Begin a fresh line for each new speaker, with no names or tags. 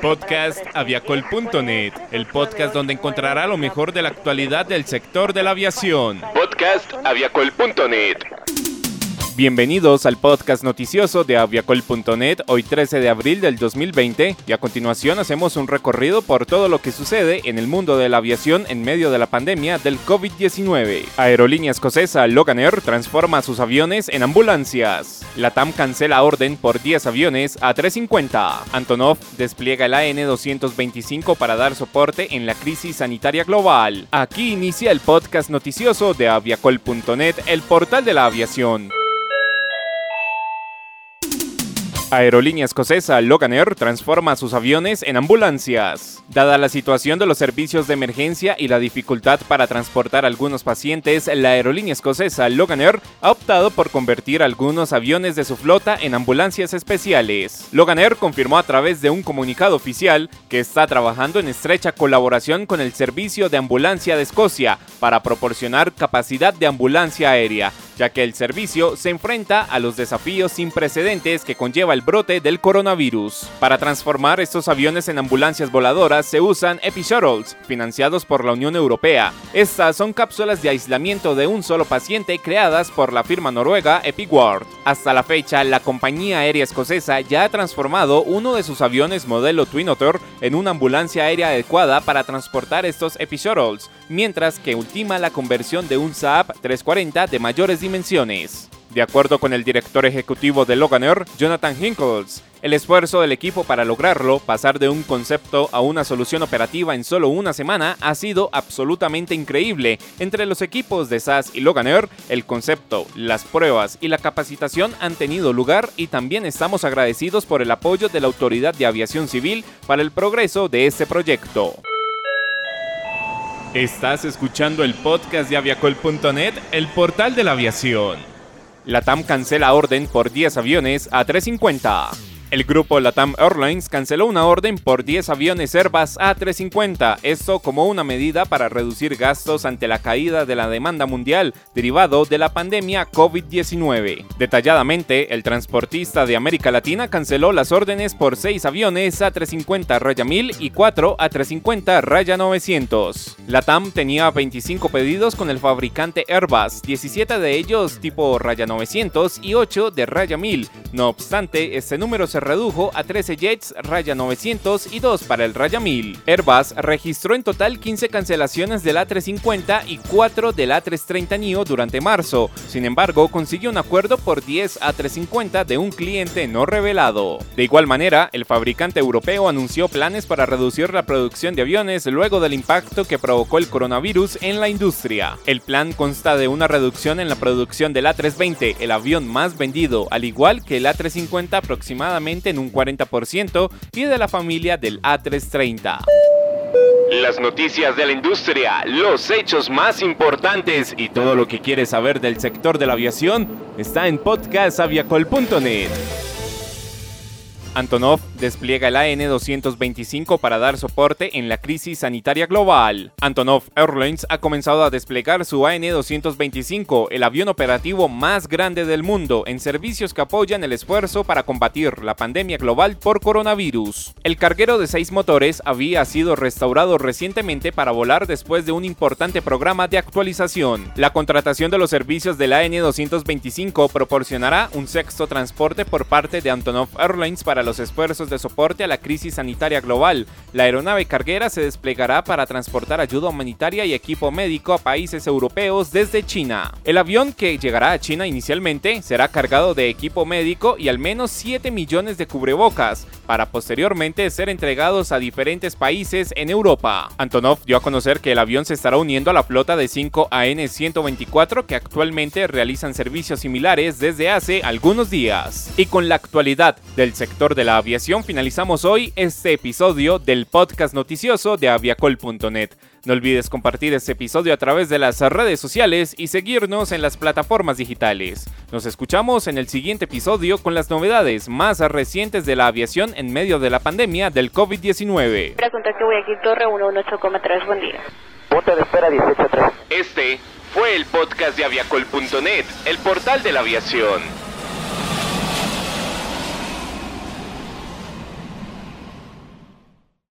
Podcast aviacol.net, el podcast donde encontrará lo mejor de la actualidad del sector de la aviación.
Podcast aviacol.net.
Bienvenidos al podcast noticioso de aviacol.net, hoy 13 de abril del 2020, y a continuación hacemos un recorrido por todo lo que sucede en el mundo de la aviación en medio de la pandemia del COVID-19. Aerolínea escocesa Logan Air transforma sus aviones en ambulancias. La TAM cancela orden por 10 aviones a 350. Antonov despliega el AN-225 para dar soporte en la crisis sanitaria global. Aquí inicia el podcast noticioso de aviacol.net, el portal de la aviación. Aerolínea escocesa Logan Air transforma sus aviones en ambulancias. Dada la situación de los servicios de emergencia y la dificultad para transportar algunos pacientes, la aerolínea escocesa Logan Air ha optado por convertir algunos aviones de su flota en ambulancias especiales. Logan Air confirmó a través de un comunicado oficial que está trabajando en estrecha colaboración con el Servicio de Ambulancia de Escocia para proporcionar capacidad de ambulancia aérea ya que el servicio se enfrenta a los desafíos sin precedentes que conlleva el brote del coronavirus. Para transformar estos aviones en ambulancias voladoras se usan Epishuttles, financiados por la Unión Europea. Estas son cápsulas de aislamiento de un solo paciente creadas por la firma noruega EpiWard. Hasta la fecha, la compañía aérea escocesa ya ha transformado uno de sus aviones modelo Twin Otter en una ambulancia aérea adecuada para transportar estos Epishuttles, mientras que ultima la conversión de un Saab 340 de mayores dimensiones de acuerdo con el director ejecutivo de Logan Air, Jonathan Hinkles, el esfuerzo del equipo para lograrlo, pasar de un concepto a una solución operativa en solo una semana, ha sido absolutamente increíble. Entre los equipos de SAS y Logan Air, el concepto, las pruebas y la capacitación han tenido lugar y también estamos agradecidos por el apoyo de la Autoridad de Aviación Civil para el progreso de este proyecto. Estás escuchando el podcast de aviacol.net, el portal de la aviación. La TAM cancela orden por 10 aviones a 350. El grupo Latam Airlines canceló una orden por 10 aviones Airbus A350, esto como una medida para reducir gastos ante la caída de la demanda mundial derivado de la pandemia COVID-19. Detalladamente, el transportista de América Latina canceló las órdenes por 6 aviones A350 Raya 1000 y 4 A350 Raya 900. Latam tenía 25 pedidos con el fabricante Airbus, 17 de ellos tipo Raya 900 y 8 de Raya 1000. No obstante, este número se redujo a 13 jets Raya 900 y 2 para el Raya 1000. Airbus registró en total 15 cancelaciones del A350 y 4 del A330 NEO durante marzo. Sin embargo, consiguió un acuerdo por 10 A350 de un cliente no revelado. De igual manera, el fabricante europeo anunció planes para reducir la producción de aviones luego del impacto que provocó el coronavirus en la industria. El plan consta de una reducción en la producción del A320, el avión más vendido, al igual que el A350 aproximadamente en un 40% y de la familia del A330.
Las noticias de la industria, los hechos más importantes
y todo lo que quieres saber del sector de la aviación está en podcastaviacol.net. Antonov despliega el AN-225 para dar soporte en la crisis sanitaria global. Antonov Airlines ha comenzado a desplegar su AN-225, el avión operativo más grande del mundo, en servicios que apoyan el esfuerzo para combatir la pandemia global por coronavirus. El carguero de seis motores había sido restaurado recientemente para volar después de un importante programa de actualización. La contratación de los servicios del AN-225 proporcionará un sexto transporte por parte de Antonov Airlines para los esfuerzos de soporte a la crisis sanitaria global. La aeronave carguera se desplegará para transportar ayuda humanitaria y equipo médico a países europeos desde China. El avión que llegará a China inicialmente será cargado de equipo médico y al menos 7 millones de cubrebocas, para posteriormente ser entregados a diferentes países en Europa. Antonov dio a conocer que el avión se estará uniendo a la flota de 5 AN-124 que actualmente realizan servicios similares desde hace algunos días. Y con la actualidad del sector de la aviación, finalizamos hoy este episodio del podcast noticioso de aviacol.net. No olvides compartir este episodio a través de las redes sociales y seguirnos en las plataformas digitales. Nos escuchamos en el siguiente episodio con las novedades más recientes de la aviación en medio de la pandemia del COVID-19.
Punto de espera 183. Este fue el podcast de aviacol.net, el portal de la aviación.